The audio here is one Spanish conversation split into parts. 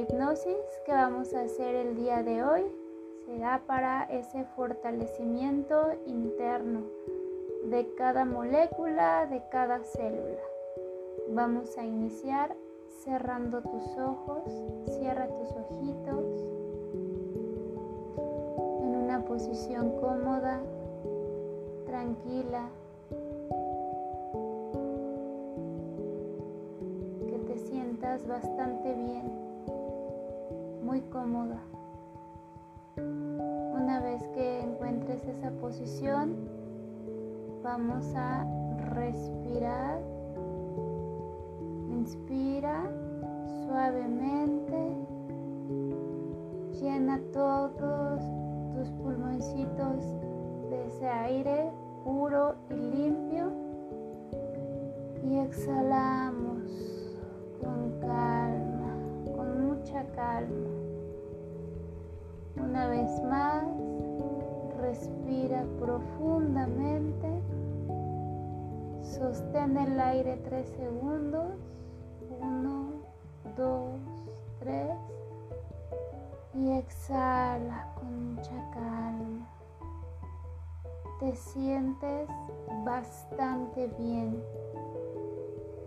hipnosis que vamos a hacer el día de hoy será para ese fortalecimiento interno de cada molécula, de cada célula. Vamos a iniciar cerrando tus ojos, cierra tus ojitos en una posición cómoda, tranquila, que te sientas bastante bien, muy cómoda. Una vez que encuentres esa posición, vamos a respirar Inspira suavemente. Llena todos tus pulmoncitos de ese aire puro y limpio. Y exhalamos con calma, con mucha calma. Una vez más, respira profundamente. Sostén el aire tres segundos. Uno, dos, tres. Y exhala con mucha calma. Te sientes bastante bien.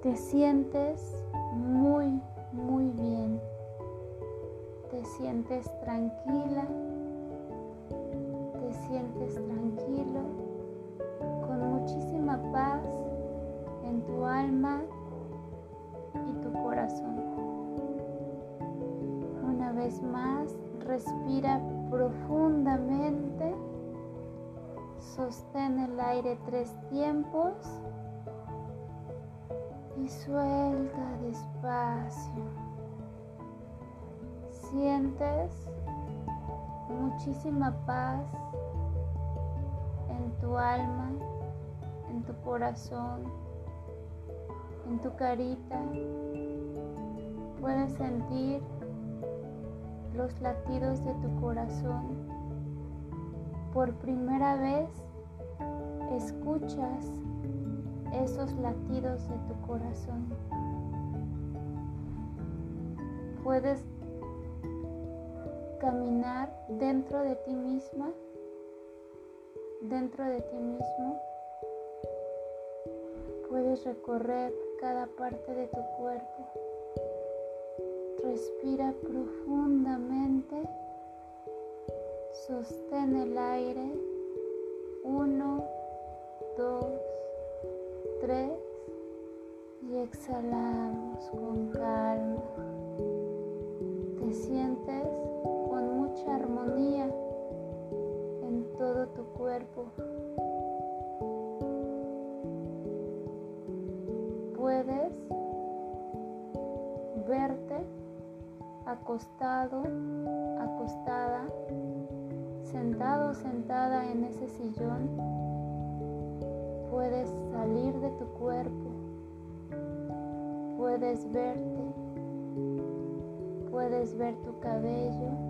Te sientes muy, muy bien. Te sientes tranquila. Te sientes tranquilo. Con muchísima paz en tu alma corazón. Una vez más, respira profundamente. Sostén el aire tres tiempos y suelta despacio. Sientes muchísima paz en tu alma, en tu corazón, en tu carita, Puedes sentir los latidos de tu corazón. Por primera vez escuchas esos latidos de tu corazón. Puedes caminar dentro de ti misma, dentro de ti mismo. Puedes recorrer cada parte de tu cuerpo. Respira profundamente. Sostén el aire. Uno, dos, tres. Y exhalamos con calma. Te sientes en todo tu cuerpo. Puedes verte acostado, acostada, sentado sentada en ese sillón, puedes salir de tu cuerpo, puedes verte, puedes ver tu cabello,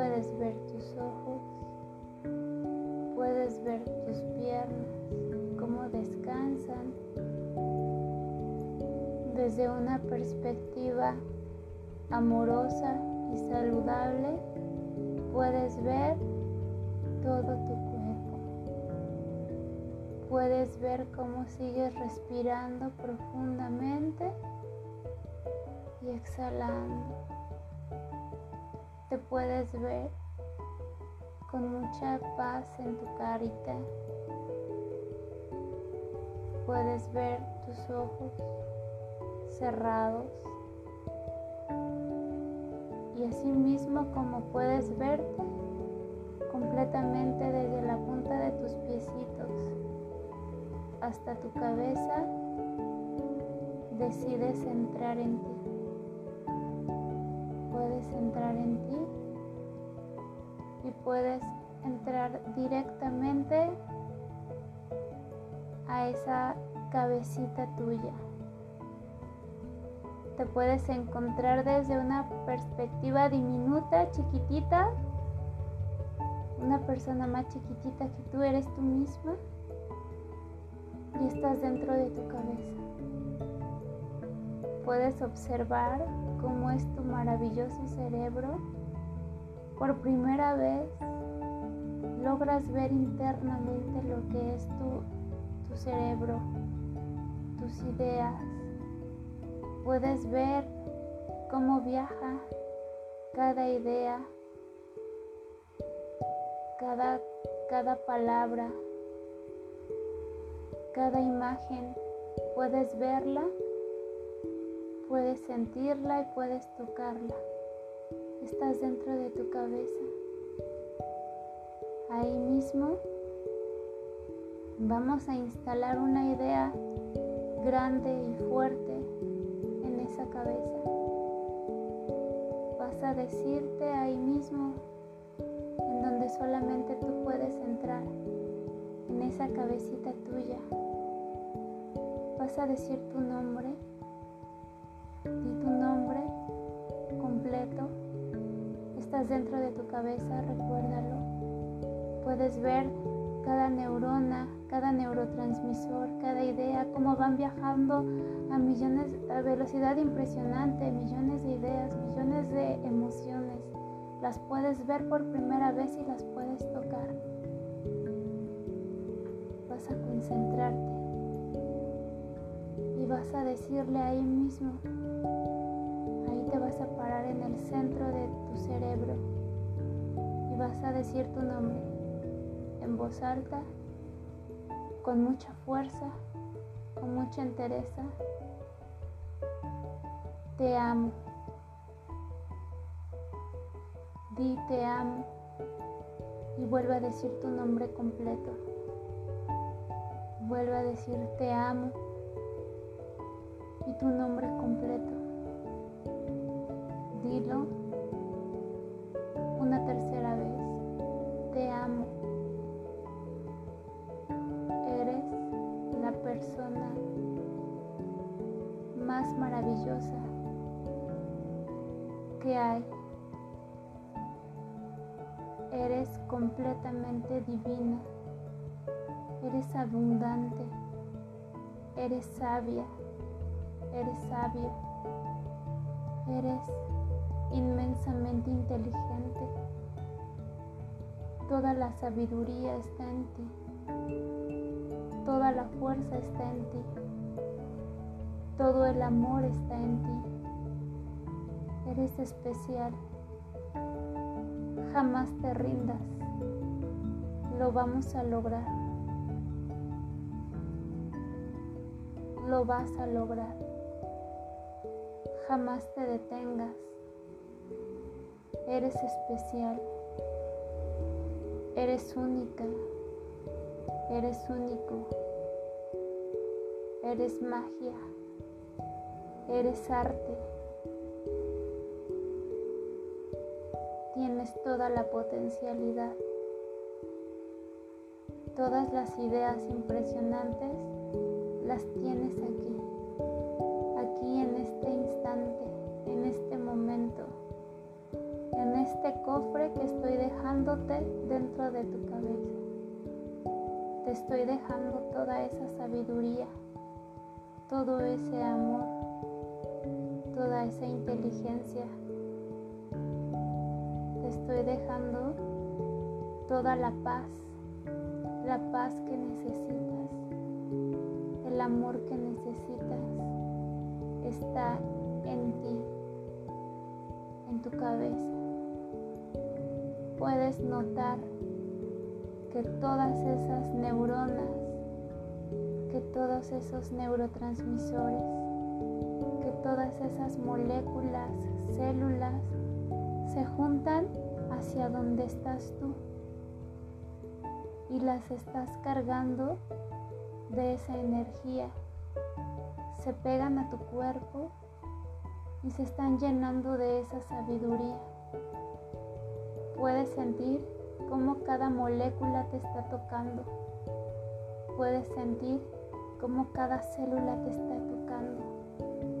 puedes ver tus ojos, puedes ver tus piernas, cómo descansan desde una perspectiva amorosa y saludable, puedes ver todo tu cuerpo. Puedes ver cómo sigues respirando profundamente y exhalando. Te puedes ver con mucha paz en tu carita. Puedes ver tus ojos cerrados y así mismo como puedes verte completamente desde la punta de tus piecitos hasta tu cabeza, decides entrar en ti. Puedes entrar en ti puedes entrar directamente a esa cabecita tuya te puedes encontrar desde una perspectiva diminuta, chiquitita, una persona más chiquitita que tú eres tú misma y estás dentro de tu cabeza. Puedes observar cómo es tu maravilloso cerebro, por primera vez logras ver internamente lo que es tu, tu cerebro, tus ideas. Puedes ver cómo viaja cada idea, cada, cada palabra, cada imagen. Puedes verla, puedes sentirla y puedes tocarla. Estás dentro de tu cabeza. Ahí mismo vamos a instalar una idea grande y fuerte en esa cabeza. Vas a decirte ahí mismo en donde solamente tú puedes entrar, en esa cabecita tuya. Vas a decir tu nombre, Estás dentro de tu cabeza, recuérdalo. Puedes ver cada neurona, cada neurotransmisor, cada idea, cómo van viajando a millones, a velocidad impresionante, millones de ideas, millones de emociones. Las puedes ver por primera vez y las puedes tocar. Vas a concentrarte y vas a decirle ahí mismo, a parar en el centro de tu cerebro y vas a decir tu nombre en voz alta, con mucha fuerza, con mucha entereza. Te amo. Di te amo y vuelve a decir tu nombre completo. Vuelve a decir te amo y tu nombre completo. Una tercera vez. Te amo. persona más maravillosa que hay. Eres completamente divina, eres abundante, eres sabia, eres sabio, eres inmensamente inteligente. Toda la sabiduría está en ti. Toda la fuerza está en ti. Todo el amor está en ti. Eres especial. Jamás te rindas. Lo vamos a lograr. Lo vas a lograr. Jamás te detengas. Eres especial. Eres única. Eres único. Eres magia. Eres arte. Tienes toda la potencialidad. Todas las ideas impresionantes las tienes aquí. Aquí en este instante, en este momento. En este cofre que estoy dejándote dentro de tu cabeza te estoy dejando toda esa sabiduría, todo ese amor, toda esa inteligencia. Te estoy dejando toda la paz, la paz que necesitas, el amor que necesitas está en ti, en tu cabeza. Puedes notar que todas esas neuronas, que todos esos neurotransmisores, que todas esas moléculas, células, se juntan hacia donde estás tú y las estás cargando de esa energía. Se pegan a tu cuerpo y se están llenando de esa sabiduría. Puedes sentir cómo cada molécula te está tocando. Puedes sentir cómo cada célula te está tocando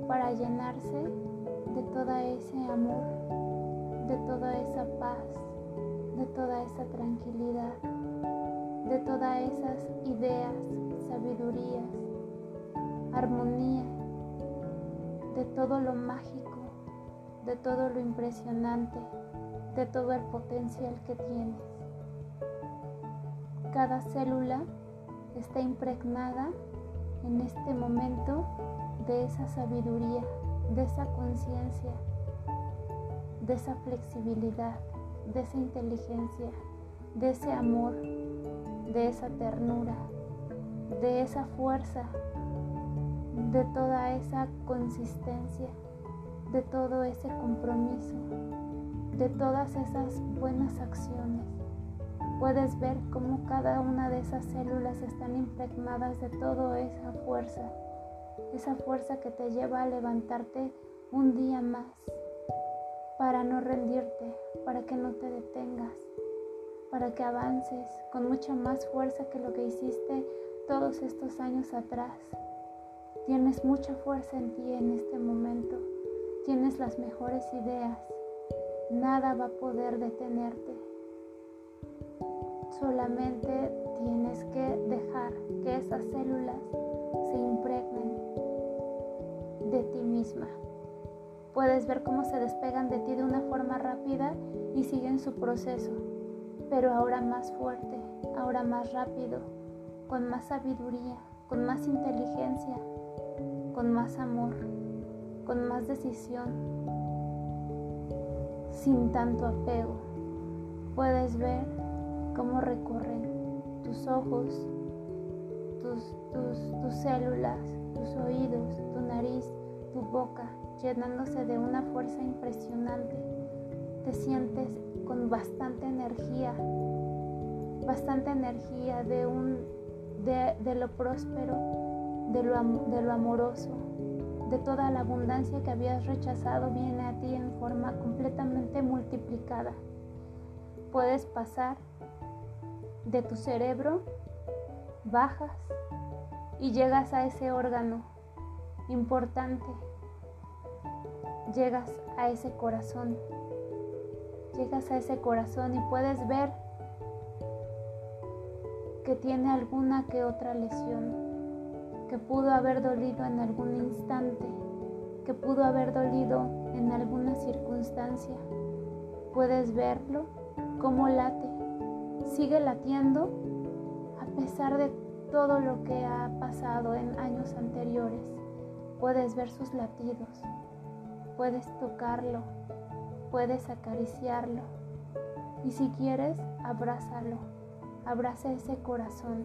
para llenarse de todo ese amor, de toda esa paz, de toda esa tranquilidad, de todas esas ideas, sabidurías, armonía, de todo lo mágico, de todo lo impresionante, de todo el potencial que tienes. Cada célula está impregnada en este momento de esa sabiduría, de esa conciencia, de esa flexibilidad, de esa inteligencia, de ese amor, de esa ternura, de esa fuerza, de toda esa consistencia, de todo ese compromiso, de todas esas buenas acciones. Puedes ver cómo cada una de esas células están impregnadas de toda esa fuerza, esa fuerza que te lleva a levantarte un día más, para no rendirte, para que no te detengas, para que avances con mucha más fuerza que lo que hiciste todos estos años atrás. Tienes mucha fuerza en ti en este momento, tienes las mejores ideas, nada va a poder detenerte. Solamente tienes que dejar que esas células se impregnen de ti misma. Puedes ver cómo se despegan de ti de una forma rápida y siguen su proceso, pero ahora más fuerte, ahora más rápido, con más sabiduría, con más inteligencia, con más amor, con más decisión, sin tanto apego. Puedes ver cómo recorren tus ojos, tus, tus, células, tus oídos, tu nariz, tu boca, llenándose de una fuerza impresionante. Te sientes con bastante energía, bastante energía de, un, de, lo próspero, de lo, de lo amoroso, de toda la abundancia que habías rechazado viene a ti en completamente multiplicada. Puedes pasar de tu cerebro, bajas y llegas a ese órgano importante llegas a ese corazón. Llegas a ese corazón y puedes ver que tiene alguna que otra lesión, que pudo haber dolido en algún instante, que pudo haber dolido en alguna circunstancia. Puedes verlo, cómo late, sigue latiendo a pesar de todo lo que ha pasado en años anteriores. Puedes ver sus latidos, puedes tocarlo, puedes acariciarlo y si quieres, abrázalo, abraza ese corazón,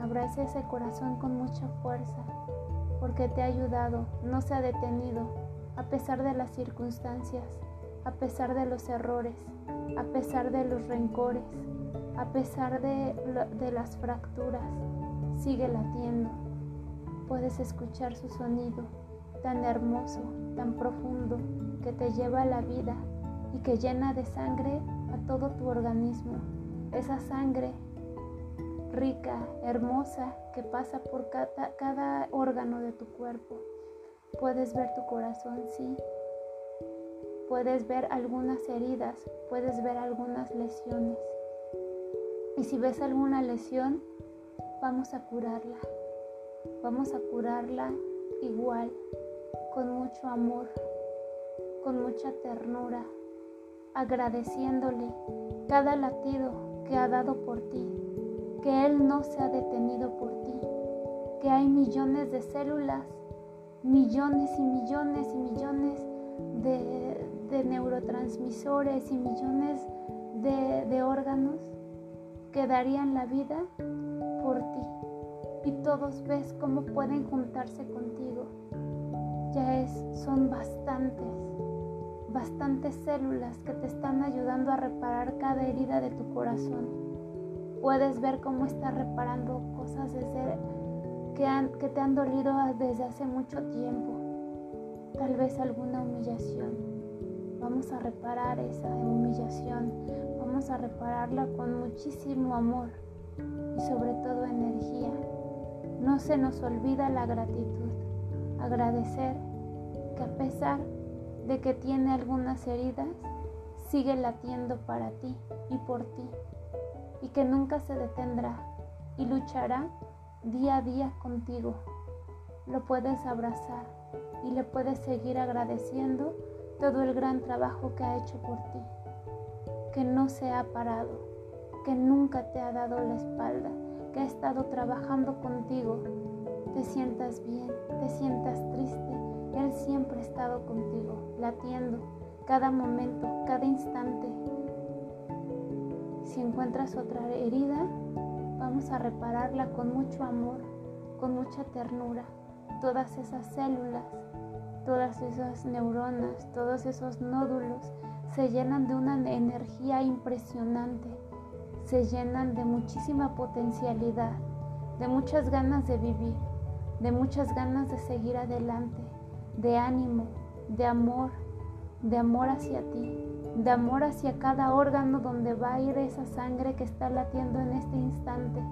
abraza ese corazón con mucha fuerza porque te ha ayudado, no se ha detenido a pesar de las circunstancias, a pesar de los errores, a pesar de los rencores, a pesar de, las fracturas, sigue latiendo. Puedes escuchar su sonido tan hermoso, tan profundo, que te lleva a la vida y que llena de sangre a todo tu organismo. Esa sangre rica, hermosa, que pasa por cada órgano de tu cuerpo. Puedes ver tu corazón, sí. Puedes ver algunas heridas, puedes ver algunas lesiones. Y si ves alguna lesión, vamos a curarla. Vamos a curarla igual con mucho amor, con mucha ternura, agradeciéndole cada latido que ha dado por ti, que Él no se ha detenido por ti, que hay millones de células, millones y millones y millones de, neurotransmisores y millones de, de órganos que darían la vida por ti. Y todos ves cómo pueden juntarse contigo ya es, son bastantes, bastantes células que te están ayudando a reparar cada herida de tu corazón. Puedes ver cómo está reparando cosas desde, que, te han dolido desde hace mucho tiempo. Tal vez alguna humillación. Vamos a reparar esa humillación. Vamos a repararla con muchísimo amor y sobre todo energía. No se nos olvida la gratitud agradecer que a pesar de que tiene algunas heridas, sigue latiendo para ti y por ti, y que nunca se detendrá y luchará día a día contigo. Lo puedes abrazar y le puedes seguir agradeciendo todo el gran trabajo que ha hecho por ti, que no se ha parado, que nunca te ha dado la espalda, que ha estado trabajando contigo. Te sientas bien, te sientas triste, Él siempre ha estado contigo, latiendo cada momento, cada instante. Si encuentras otra herida, a repararla con mucho amor, con mucha ternura. Todas esas células, todas esas neuronas, todos esos nódulos se llenan de una energía impresionante, se llenan de muchísima potencialidad, de muchas ganas de vivir, de muchas ganas de seguir adelante, de ánimo, de amor, de amor hacia ti, de amor hacia cada órgano donde va a ir esa sangre que está latiendo en este instante.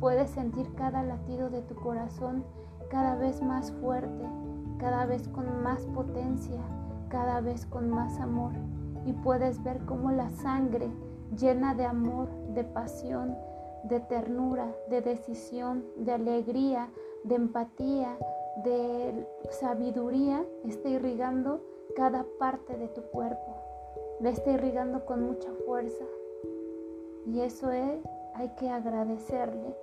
Puedes sentir cada latido de tu corazón cada vez más fuerte, cada vez con más potencia, cada vez con más amor. Y puedes ver cómo la sangre llena de amor, de pasión, de ternura, de decisión, de alegría, de empatía, de sabiduría, está irrigando cada parte de tu cuerpo. Le está irrigando con mucha fuerza. Y eso es, hay que agradecerle.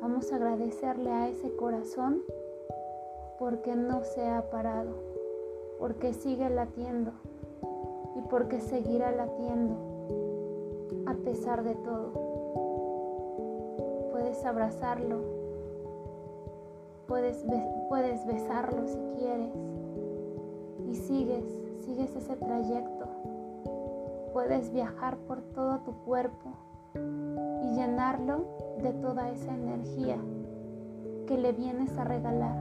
Vamos a agradecerle a ese corazón porque no se ha parado, porque sigue latiendo y porque seguirá latiendo a pesar de todo. Puedes abrazarlo, puedes, puedes besarlo si quieres y sigues, sigues ese trayecto. Puedes viajar por todo tu cuerpo y llenarlo de toda esa energía que le vienes a regalar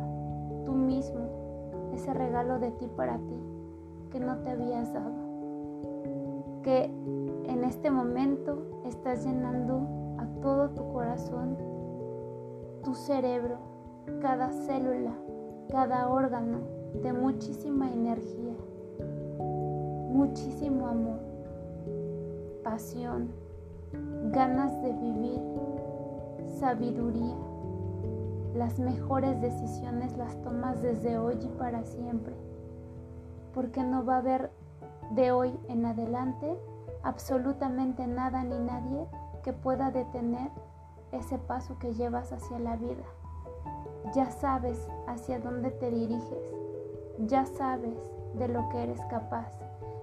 tú mismo, ese regalo de ti para ti que no te habías dado. Que en este momento estás llenando a todo tu corazón, tu cerebro, cada célula, cada órgano de muchísima energía, muchísimo amor, pasión, ganas de vivir, sabiduría. Las mejores decisiones las tomas desde hoy y para siempre, porque no va a haber de hoy en adelante absolutamente nada ni nadie que pueda detener ese paso que llevas hacia la vida. Ya sabes hacia dónde te diriges ya sabes de lo que eres capaz,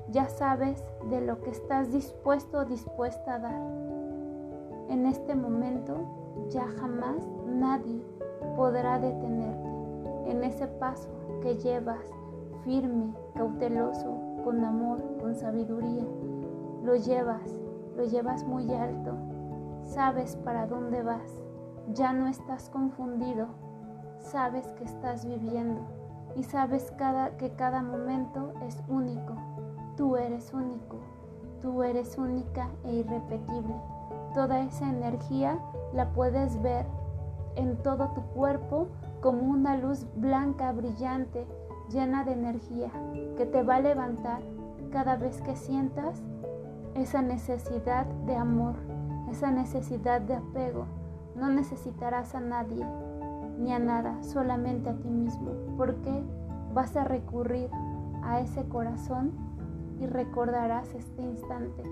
ya sabes de lo que estás dispuesto o dispuesta a dar. En este momento ya jamás nadie podrá detenerte en ese paso que llevas firme, cauteloso, con amor, con sabiduría. Lo llevas, lo llevas muy alto, sabes para dónde vas, ya no estás confundido, sabes que estás viviendo y sabes que cada momento es único. Tú eres único, tú eres única e irrepetible. Toda esa energía la puedes ver en todo tu cuerpo como una luz blanca, brillante, llena de energía, que te va a levantar cada vez que sientas esa necesidad de amor, esa necesidad de apego. No necesitarás a nadie, ni a nada, solamente a ti mismo, porque vas a recurrir a ese corazón y recordarás este instante,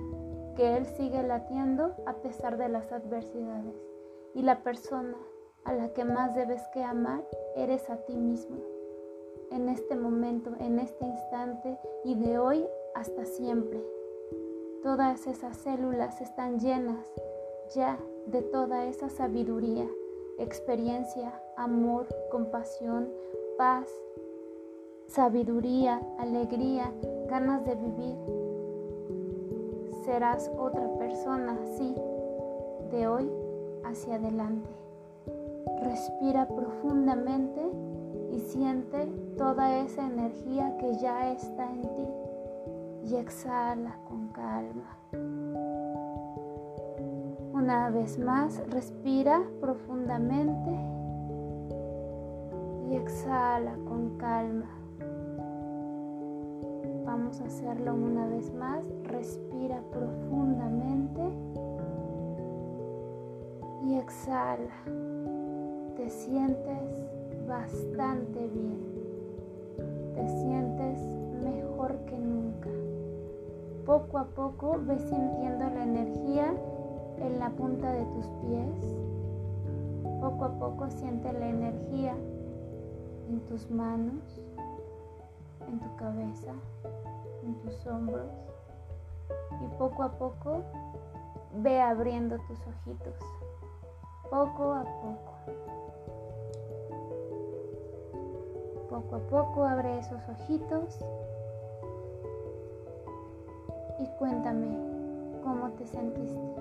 que Él sigue latiendo a pesar de las adversidades. Y la persona a la que más debes que amar eres a ti mismo. En este momento, en este instante y de hoy hasta siempre. Todas esas células están llenas ya de toda esa sabiduría experiencia, amor, compasión, paz, sabiduría, alegría, ganas de vivir. Serás otra persona, sí, de hoy hacia adelante. Respira profundamente y siente toda esa energía que ya está en ti y exhala con calma. Una vez más, respira profundamente y exhala con calma. Vamos a hacerlo una vez más. Respira profundamente y exhala. Te sientes bastante bien. Te sientes mejor. que nunca. Poco a poco ves sintiendo la energía en la punta de tus pies. Poco a poco siente la energía en tus manos, en tu cabeza, tus hombros. Y poco a poco ve abriendo tus ojitos. Poco a poco. Poco a poco abre esos ojitos y cuéntame cómo te sentiste.